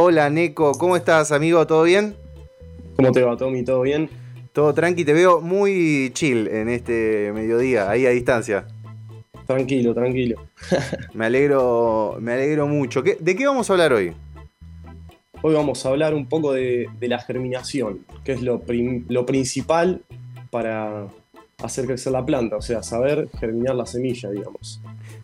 Hola Neko, ¿cómo estás amigo? ¿Todo bien? ¿Cómo te va, Tommy? ¿Todo bien? Todo tranqui, te veo muy chill en este mediodía, ahí a distancia. Tranquilo, tranquilo. me alegro, me alegro mucho. ¿De qué vamos a hablar hoy? Hoy vamos a hablar un poco de, la germinación, que es lo, lo principal para hacer crecer la planta, o sea, saber germinar la semilla, digamos.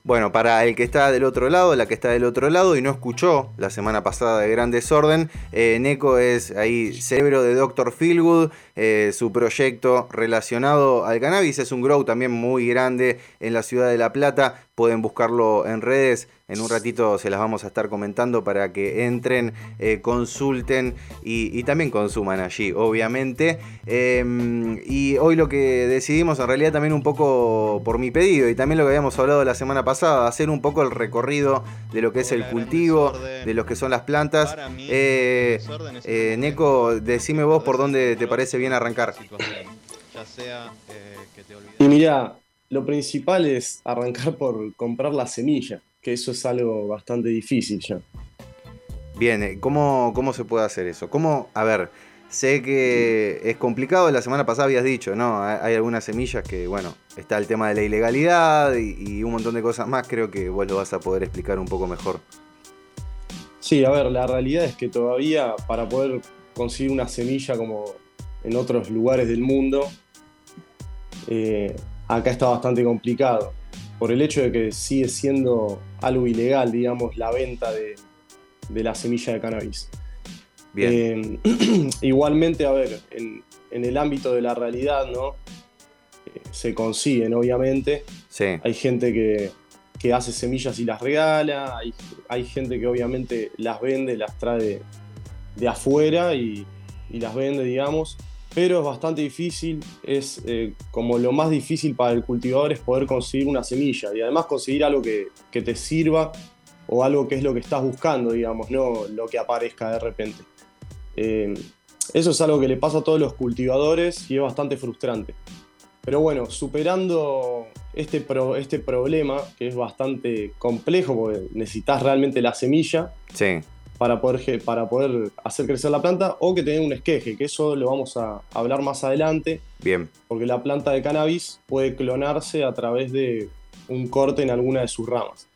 Bueno, para el que está del otro lado, la que está del otro lado y no escuchó la semana pasada de Gran Desorden, eh, Neko es ahí cerebro de Dr. Feelgood, eh, su proyecto relacionado al cannabis es un grow también muy grande en la ciudad de La Plata, pueden buscarlo en redes, en un ratito se las vamos a estar comentando para que entren, eh, consulten y, también consuman allí, obviamente. Em, y hoy lo que decidimos, en realidad también un poco por mi pedido y también lo que habíamos hablado la semana pasada, hacer un poco el recorrido de lo que es el cultivo, de lo que son las plantas. Eh, Neko, decime vos por dónde te parece bien arrancar. Y mira, lo principal es arrancar por comprar la semilla que eso es algo bastante difícil ya. Bien, eh, ¿cómo, cómo se puede hacer eso? ¿Cómo, a ver, sé que es complicado, la semana pasada habías dicho, ¿no? Hay algunas semillas que, bueno, está el tema de la ilegalidad y, un montón de cosas más, creo que vos lo vas a poder explicar un poco mejor. Sí, a ver, la realidad es que todavía para poder conseguir una semilla como en otros lugares del mundo, eh, acá está bastante complicado por el hecho de que sigue siendo algo ilegal, digamos, la venta de, la semilla de cannabis. Bien. Eh, igualmente, a ver, en, el ámbito de la realidad, ¿no? Eh, se consiguen, obviamente. Sí. Hay gente que, hace semillas y las regala, hay, gente que obviamente las vende, las trae de, afuera y, y las vende, digamos pero es bastante difícil, es eh, como lo más difícil para el cultivador es poder conseguir una semilla y además conseguir algo que, te sirva o algo que es lo que estás buscando, digamos, no lo que aparezca de repente. Eh, eso es algo que le pasa a todos los cultivadores y es bastante frustrante. Pero bueno, superando este, este problema, que es bastante complejo porque necesitas realmente la semilla, sí para poder, para poder hacer crecer la planta o que tenga un esqueje, que eso lo vamos a hablar más adelante. Bien. Porque la planta de cannabis puede clonarse a través de un corte en alguna de sus ramas.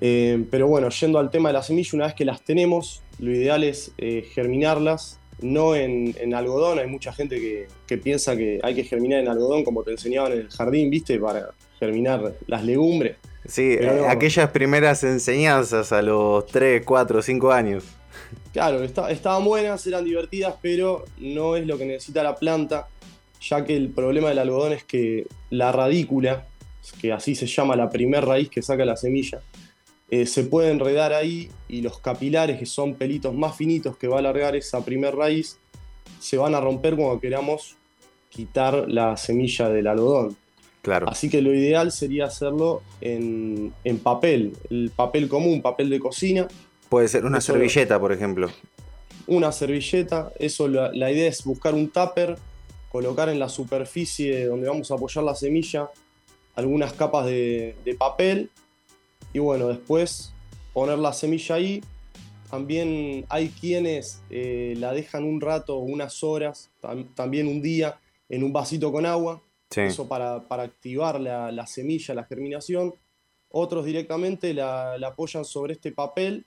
Eh, pero bueno, yendo al tema de las semillas, una vez que las tenemos, lo ideal es eh, germinarlas, no en, algodón. Hay mucha gente que, que, piensa que hay que germinar en algodón, como te enseñaban en el jardín, ¿viste? Para germinar las legumbres. Sí, eh, aquellas primeras enseñanzas a los 3, 4, 5 años. Claro, estaban buenas, eran divertidas, pero no es lo que necesita la planta, ya que el problema del algodón es que la radícula, que así se llama la primer raíz que saca la semilla, eh, se puede enredar ahí y los capilares, que son pelitos más finitos que va a alargar esa primer raíz, se van a romper cuando queramos quitar la semilla del algodón. Así que lo ideal sería hacerlo en, papel, el papel común, papel de cocina. Puede ser una servilleta, por ejemplo. Una servilleta, eso la, idea es buscar un tupper, colocar en la superficie donde vamos a apoyar la semilla algunas capas de, papel y bueno, después poner la semilla ahí. También hay quienes eh, la dejan un rato, unas horas, también un día en un vasito con agua eso para, activar la, semilla, la germinación. Otros directamente la, apoyan sobre este papel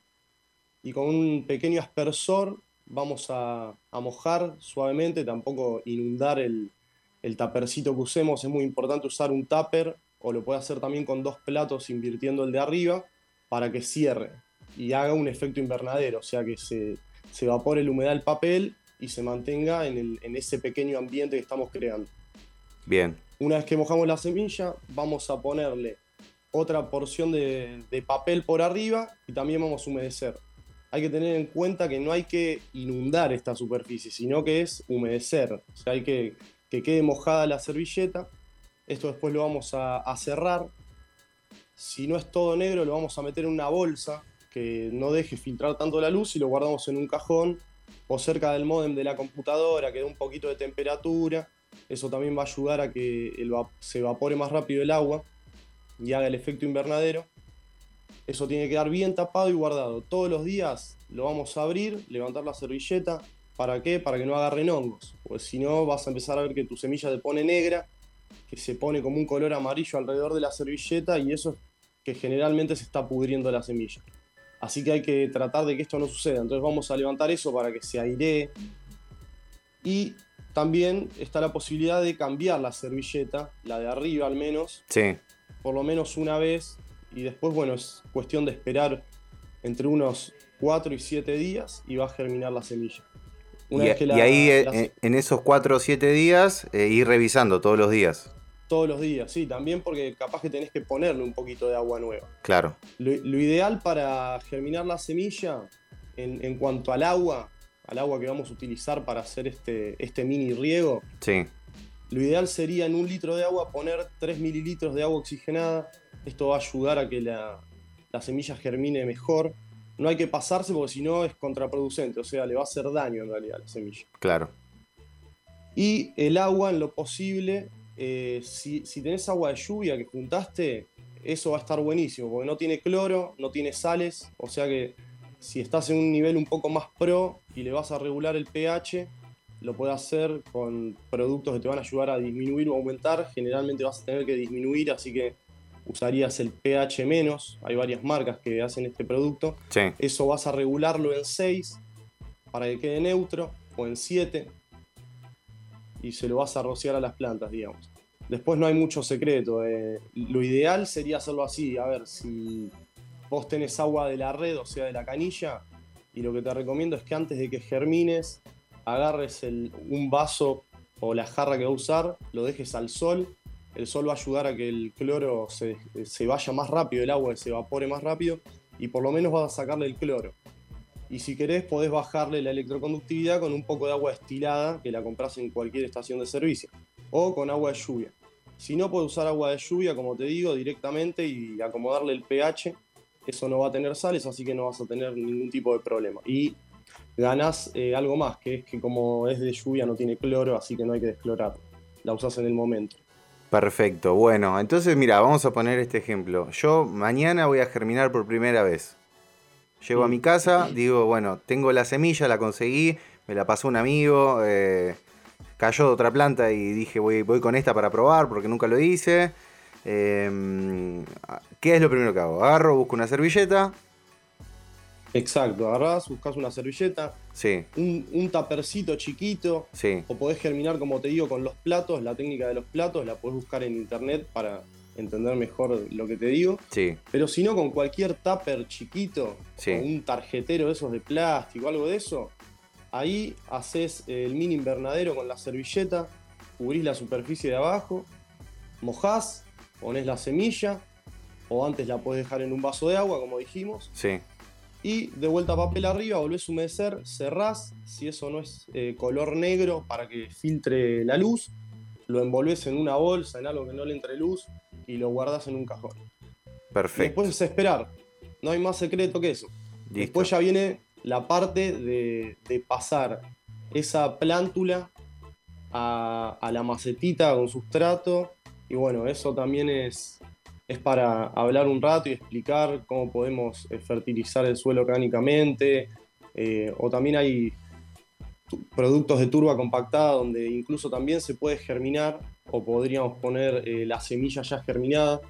y con un pequeño aspersor vamos a, mojar suavemente, tampoco inundar el, el tapercito que usemos. Es muy importante usar un tupper o lo puede hacer también con dos platos invirtiendo el de arriba para que cierre y haga un efecto invernadero, o sea que se, se evapore la humedad del papel y se mantenga en, en ese pequeño ambiente que estamos creando. Bien. Una vez que mojamos la semilla, vamos a ponerle otra porción de, papel por arriba y también vamos a humedecer. Hay que tener en cuenta que no hay que inundar esta superficie, sino que es humedecer. O hay que que quede mojada la servilleta. Esto después lo vamos a, cerrar. Si no es todo negro, lo vamos a meter en una bolsa que no deje filtrar tanto la luz y lo guardamos en un cajón o cerca del modem de la computadora que dé un poquito de temperatura eso también va a ayudar a que se evapore más rápido el agua y haga el efecto invernadero. Eso tiene que quedar bien tapado y guardado. Todos los días lo vamos a abrir, levantar la servilleta. ¿Para qué? Para que no agarren hongos. Porque si no, vas a empezar a ver que tu semilla te pone negra, que se pone como un color amarillo alrededor de la servilleta y eso es que generalmente se está pudriendo la semilla. Así que hay que tratar de que esto no suceda. Entonces vamos a levantar eso para que se airee. Y también está la posibilidad de cambiar la servilleta, la de arriba al menos. Sí. Por lo menos una vez. Y después, bueno, es cuestión de esperar entre unos 4 y 7 días y va a germinar la semilla. y, ahí eh, en esos 4 o 7 días eh, ir revisando todos los días. Todos los días, sí, también porque capaz que tenés que ponerle un poquito de agua nueva. Claro. Lo, ideal para germinar la semilla, en, cuanto al agua, al agua que vamos a utilizar para hacer este, este mini riego, sí. lo ideal sería en un litro de agua poner 3 mililitros de agua oxigenada. Esto va a ayudar a que la, la semilla germine mejor. No hay que pasarse porque si no es contraproducente, o sea, le va a hacer daño en realidad a la semilla. Claro. Y el agua, en lo posible, eh, si, tenés agua de lluvia que juntaste, eso va a estar buenísimo, porque no tiene cloro, no tiene sales, o sea que si estás en un nivel un poco más pro y le vas a regular el pH, lo puedes hacer con productos que te van a ayudar a disminuir o aumentar. Generalmente vas a tener que disminuir, así que usarías el pH menos. Hay varias marcas que hacen este producto. Eso vas a regularlo en 6 para que quede neutro o en 7 y se lo vas a rociar a las plantas, digamos. Después no hay mucho secreto. Eh. Lo ideal sería hacerlo así. A ver, si vos tenés agua de la red, o sea, de la canilla, y lo que te recomiendo es que antes de que germines, agarres un vaso o la jarra que va a usar, lo dejes al sol. El sol va a ayudar a que el cloro se, se vaya más rápido, el agua se evapore más rápido, y por lo menos vas a sacarle el cloro. Y si querés, podés bajarle la electroconductividad con un poco de agua destilada que la compras en cualquier estación de servicio. O con agua de lluvia. Si no, puedes usar agua de lluvia, como te digo, directamente y acomodarle el pH. Eso no va a tener sales, así que no vas a tener ningún tipo de problema. Y ganas eh, algo más, que es que como es de lluvia no tiene cloro, así que no hay que desclorar. La usas en el momento. Perfecto, bueno, entonces mira, vamos a poner este ejemplo. Yo mañana voy a germinar por primera vez. Llego a mi casa, digo, bueno, tengo la semilla, la conseguí, me la pasó un amigo, eh, cayó de otra planta y dije, voy, voy con esta para probar porque nunca lo hice. Em, ¿Qué es lo primero que hago? Agarro, busco una servilleta. Exacto, agarrás, buscas una servilleta, sí. un, un tapercito chiquito, sí. o podés germinar, como te digo, con los platos, la técnica de los platos, la podés buscar en internet para, entender mejor lo que te digo. Sí. Pero si no, con cualquier tupper chiquito, o un tarjetero de esos de plástico, algo de eso, ahí haces el mini invernadero con la servilleta, cubrís la superficie de abajo, mojás, pones la semilla, o antes la podés dejar en un vaso de agua, como dijimos. Sí. Y de vuelta a papel arriba, volvés a humedecer, cerrás, si eso no es eh, color negro para que filtre la luz, lo envolves en una bolsa, en algo que no le entre luz, y lo guardas en un cajón. Perfecto. después es esperar. No hay más secreto que eso. Después ya viene la parte de, pasar esa plántula a, la macetita con sustrato. Y bueno, eso también es, es para hablar un rato y explicar cómo podemos eh, fertilizar el suelo orgánicamente. Eh, o también hay productos de turba compactada donde incluso también se puede germinar o podríamos poner eh, la semilla ya germinada.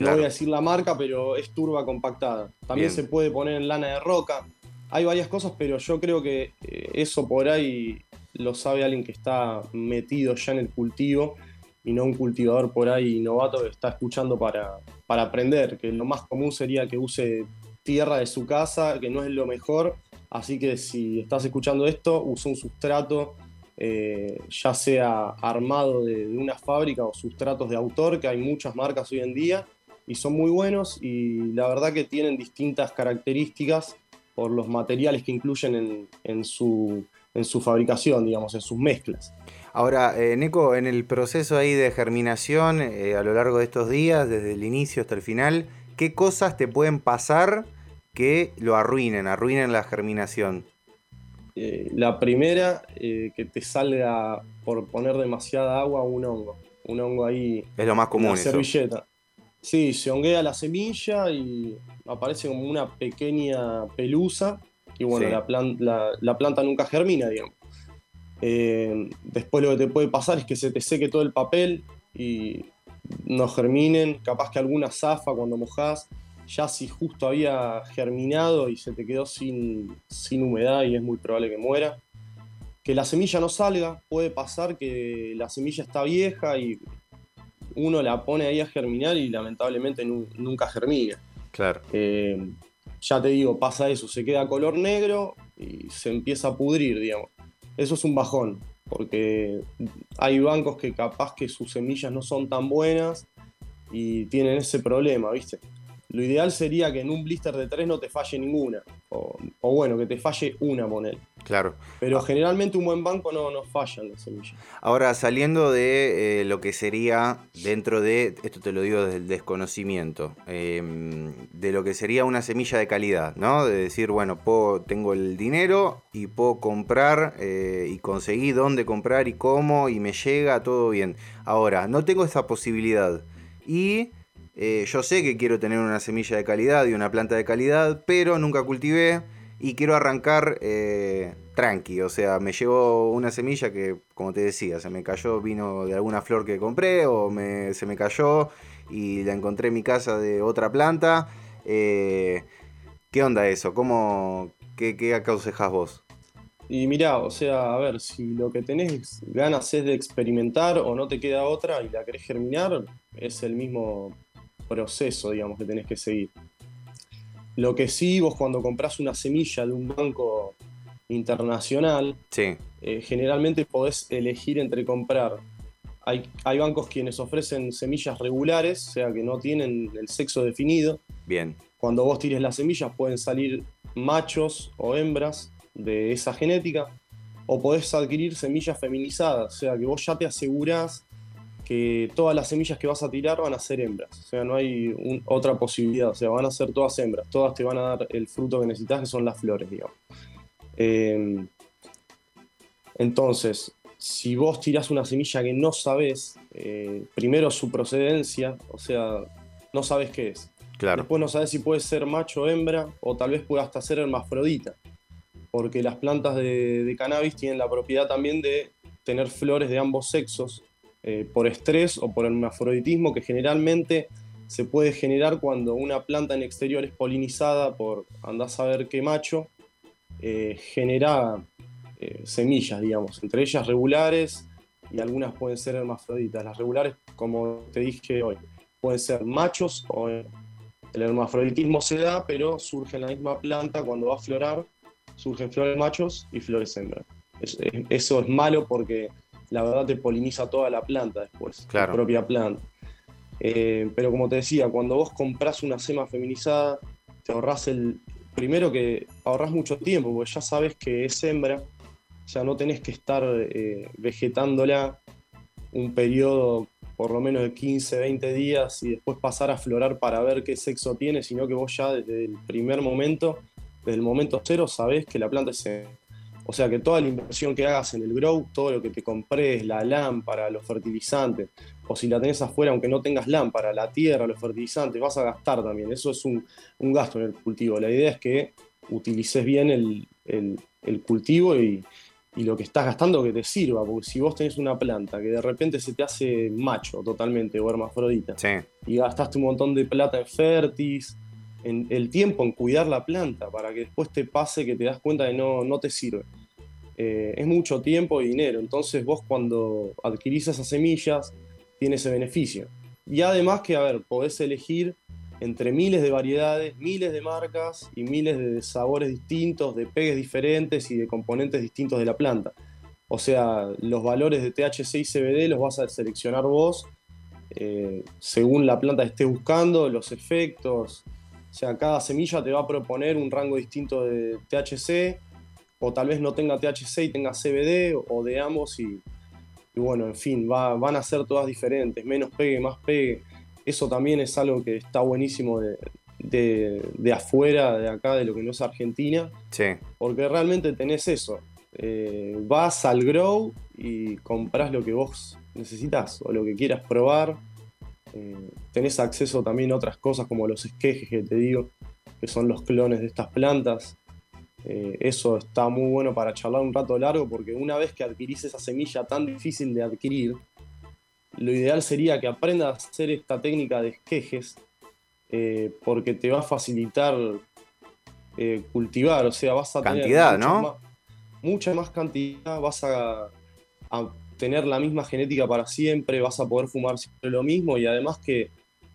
No voy a decir la marca, pero es turba compactada. También se puede poner en lana de roca. Hay varias cosas, pero yo creo que eso por ahí lo sabe alguien que está metido ya en el cultivo y no un cultivador por ahí novato que está escuchando para, para aprender, que lo más común sería que use tierra de su casa, que no es lo mejor, así que si estás escuchando esto, usa un sustrato eh, ya sea armado de, una fábrica o sustratos de autor, que hay muchas marcas hoy en día y son muy buenos y la verdad que tienen distintas características por los materiales que incluyen en, su, en su fabricación, digamos, en sus mezclas. Ahora, eh, Neko, en el proceso ahí de germinación, eh, a lo largo de estos días, desde el inicio hasta el final, ¿qué cosas te pueden pasar que lo arruinen, arruinen la germinación? Eh, la primera, eh, que te salga por poner demasiada agua un hongo. Un hongo ahí. Es lo más común. En la servilleta. Sí, se honguea la semilla y aparece como una pequeña pelusa y bueno, la, la, planta nunca germina, digamos. Eh, después lo que te puede pasar es que se te seque todo el papel y no germinen, capaz que alguna zafa cuando mojas, ya si justo había germinado y se te quedó sin, sin humedad y es muy probable que muera. Que la semilla no salga, puede pasar que la semilla está vieja y uno la pone ahí a germinar y lamentablemente nunca germina. Claro. Eh, ya te digo, pasa eso, se queda color negro y se empieza a pudrir, digamos. Eso es un bajón, porque hay bancos que capaz que sus semillas no son tan buenas y tienen ese problema, ¿viste? Lo ideal sería que en un blister de tres no te falle ninguna. O, bueno, que te falle una moneda. Claro. Pero generalmente un buen banco no, no falla en las semillas. Ahora, saliendo de eh, lo que sería dentro de, esto te lo digo desde el desconocimiento, em, de lo que sería una semilla de calidad, ¿no? De decir, bueno, puedo, tengo el dinero y puedo comprar eh, y conseguir dónde comprar y cómo y me llega todo bien. Ahora, no tengo esa posibilidad. Y eh, yo sé que quiero tener una semilla de calidad y una planta de calidad, pero nunca cultivé y quiero arrancar eh, tranqui. O sea, me llevo una semilla que, como te decía, se me cayó, vino de alguna flor que compré o se me cayó y la encontré en mi casa de otra planta. Eh, ¿Qué onda eso? ¿Cómo, qué, qué aconsejas vos? Y mira, o sea, a ver, si lo que tenés ganas es de experimentar o no te queda otra y la querés germinar, es el mismo proceso, digamos, que tenés que seguir. Lo que sí, vos cuando compras una semilla de un banco internacional, sí. Eh, generalmente podés elegir entre comprar. Hay, hay, bancos quienes ofrecen semillas regulares, o sea que no tienen el sexo definido. Bien. Cuando vos tires las semillas pueden salir machos o hembras de esa genética, o podés adquirir semillas feminizadas, o sea que vos ya te asegurás que todas las semillas que vas a tirar van a ser hembras. O sea, no hay otra posibilidad. O sea, van a ser todas hembras. Todas te van a dar el fruto que necesitas, que son las flores, digamos. Eh, entonces, si vos tirás una semilla que no sabes, eh, primero su procedencia, o sea, no sabes qué es. Claro. Después no sabes si puede ser macho o hembra, o tal vez pueda hasta ser hermafrodita. Porque las plantas de cannabis tienen la propiedad también de tener flores de ambos sexos eh, por estrés o por hermafroditismo que generalmente se puede generar cuando una planta en exterior es polinizada por andás a ver qué macho, eh, genera eh, semillas, digamos, entre ellas regulares y algunas pueden ser hermafroditas. Las regulares, como te dije hoy, pueden ser machos o el hermafroditismo se da, pero surge en la misma planta cuando va a florar, surgen flores machos y flores hembras. Eso es malo porque la verdad te poliniza toda la planta después, la propia planta. Eh, pero como te decía, cuando vos compras una sema feminizada, te ahorras el. Primero que ahorras mucho tiempo, porque ya sabes que es hembra, o sea, no tenés que estar eh, vegetándola un periodo por lo menos de 15, 20 días y después pasar a florar para ver qué sexo tiene, sino que vos ya desde el primer momento, desde el momento cero, sabés que la planta es o sea que toda la inversión que hagas en el grow, todo lo que te compres, la lámpara, los fertilizantes, o si la tenés afuera, aunque no tengas lámpara, la tierra, los fertilizantes, vas a gastar también. Eso es un, gasto en el cultivo. La idea es que utilices bien el, cultivo y, lo que estás gastando que te sirva, porque si vos tenés una planta que de repente se te hace macho totalmente o hermafrodita y gastaste un montón de plata en fértiz, en el tiempo en cuidar la planta para que después te pase que te das cuenta de no, no te sirve. Eh, es mucho tiempo y dinero, entonces vos cuando adquirís esas semillas tienes ese beneficio. Y además que, a ver, podés elegir entre miles de variedades, miles de marcas y miles de sabores distintos, de pegues diferentes y de componentes distintos de la planta. O sea, los valores de THC y CBD los vas a seleccionar vos eh, según la planta que estés buscando, los efectos, o sea, cada semilla te va a proponer un rango distinto de THC, o tal vez no tenga THC y tenga CBD, o de ambos, y, bueno, en fin, van a ser todas diferentes, menos pegue, más pegue. Eso también es algo que está buenísimo de, afuera, de acá, de lo que no es Argentina. Sí. Porque realmente tenés eso. Eh, vas al grow y compras lo que vos necesitas o lo que quieras probar Eh, tenés acceso también a otras cosas como los esquejes que te digo, que son los clones de estas plantas. Eh, eso está muy bueno para charlar un rato largo porque una vez que adquirís esa semilla tan difícil de adquirir, lo ideal sería que aprendas a hacer esta técnica de esquejes eh, porque te va a facilitar cultivar, o sea, vas a cantidad, tener mucha ¿no? Más, mucha más cantidad, vas a, a tener la misma genética para siempre, vas a poder fumar siempre lo mismo y además que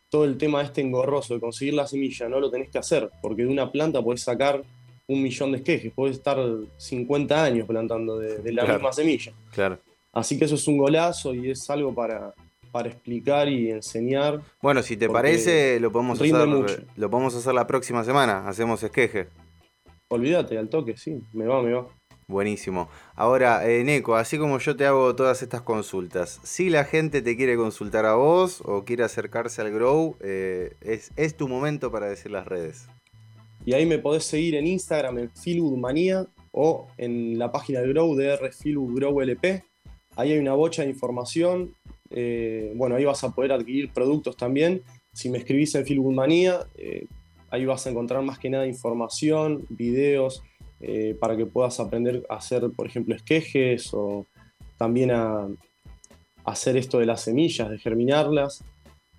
todo el tema este engorroso de conseguir la semilla no lo tenés que hacer, porque de una planta podés sacar un millón de esquejes, podés estar 50 años plantando de, la misma semilla. Claro. Así que eso es un golazo y es algo para, para explicar y enseñar. Bueno, si te parece, lo podemos, hacer, lo podemos hacer la próxima semana, hacemos esqueje. Olvídate, al toque, sí, me va, me va. Buenísimo. Ahora, eh, Neko, así como yo te hago todas estas consultas, si la gente te quiere consultar a vos o quiere acercarse al Grow, eh, es, es, tu momento para decir las redes. Y ahí me podés seguir en Instagram en Feelgoodmanía o en la página del Grow de R Grow LP. Ahí hay una bocha de información. Eh, bueno, ahí vas a poder adquirir productos también. Si me escribís en Feelgoodmanía, eh, ahí vas a encontrar más que nada información, videos, eh, para que puedas aprender a hacer, por ejemplo, esquejes o también a, hacer esto de las semillas, de germinarlas,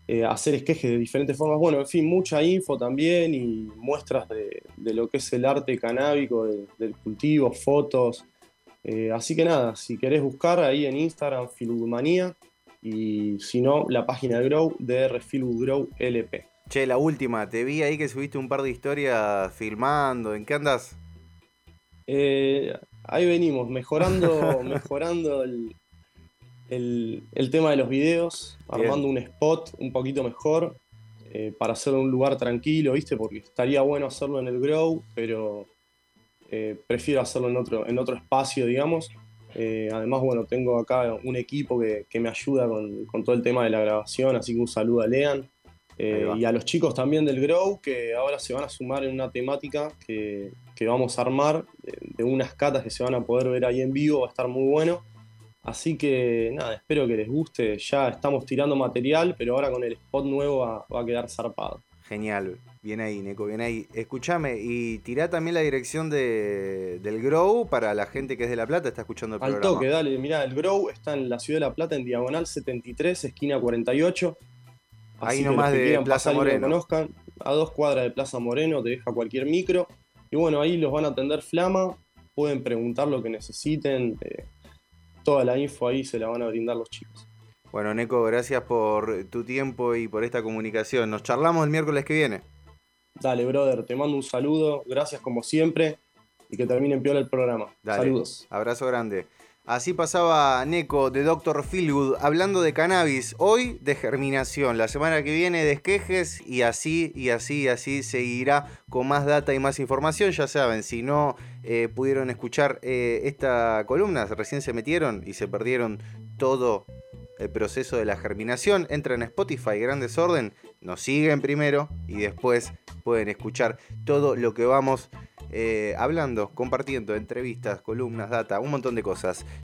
eh, hacer esquejes de diferentes formas. Bueno, en fin, mucha info también y muestras de, lo que es el arte canábico, del cultivo, fotos. Eh, así que nada, si querés buscar ahí en Instagram, Filudmanía, y si no, la página de Grow, DR Grow LP. Che, la última, te vi ahí que subiste un par de historias filmando, ¿en qué andas? Eh, ahí venimos, mejorando, mejorando el, tema de los videos, armando un spot un poquito mejor eh, para hacerlo en un lugar tranquilo, ¿viste? Porque estaría bueno hacerlo en el Grow, pero eh, prefiero hacerlo en otro, en otro espacio, digamos. además, bueno, tengo acá un equipo que, me ayuda con, con, todo el tema de la grabación, así que un saludo a Lean. y a los chicos también del Grow que ahora se van a sumar en una temática que, que vamos a armar, de, unas catas que se van a poder ver ahí en vivo, va a estar muy bueno. Así que nada, espero que les guste. Ya estamos tirando material, pero ahora con el spot nuevo va, a quedar zarpado. Genial, bien ahí, Neko, bien ahí. Escúchame, y tirá también la dirección de, del Grow para la gente que es de La Plata, está escuchando el programa. Al toque, dale, mirá, el Grow está en la ciudad de La Plata, en Diagonal 73, esquina 48. ahí nomás de Plaza Moreno. conozcan, a dos cuadras de Plaza Moreno, te deja cualquier micro. Y bueno, ahí los van a atender Flama, pueden preguntar lo que necesiten, eh, toda la info ahí se la van a brindar los chicos. Bueno, Neko, gracias por tu tiempo y por esta comunicación. Nos charlamos el miércoles que viene. Dale, brother, te mando un saludo, gracias como siempre y que termine en piola el programa. Saludos. Abrazo grande. Así pasaba Neko de Dr. Philwood hablando de cannabis. Hoy de germinación, la semana que viene de esquejes y así y así y así seguirá con más data y más información. Ya saben, si no eh, pudieron escuchar eh, esta columna, recién se metieron y se perdieron todo el proceso de la germinación, entran en Spotify, Gran Desorden, nos siguen primero y después pueden escuchar todo lo que vamos eh, hablando, compartiendo entrevistas, columnas, data, un montón de cosas.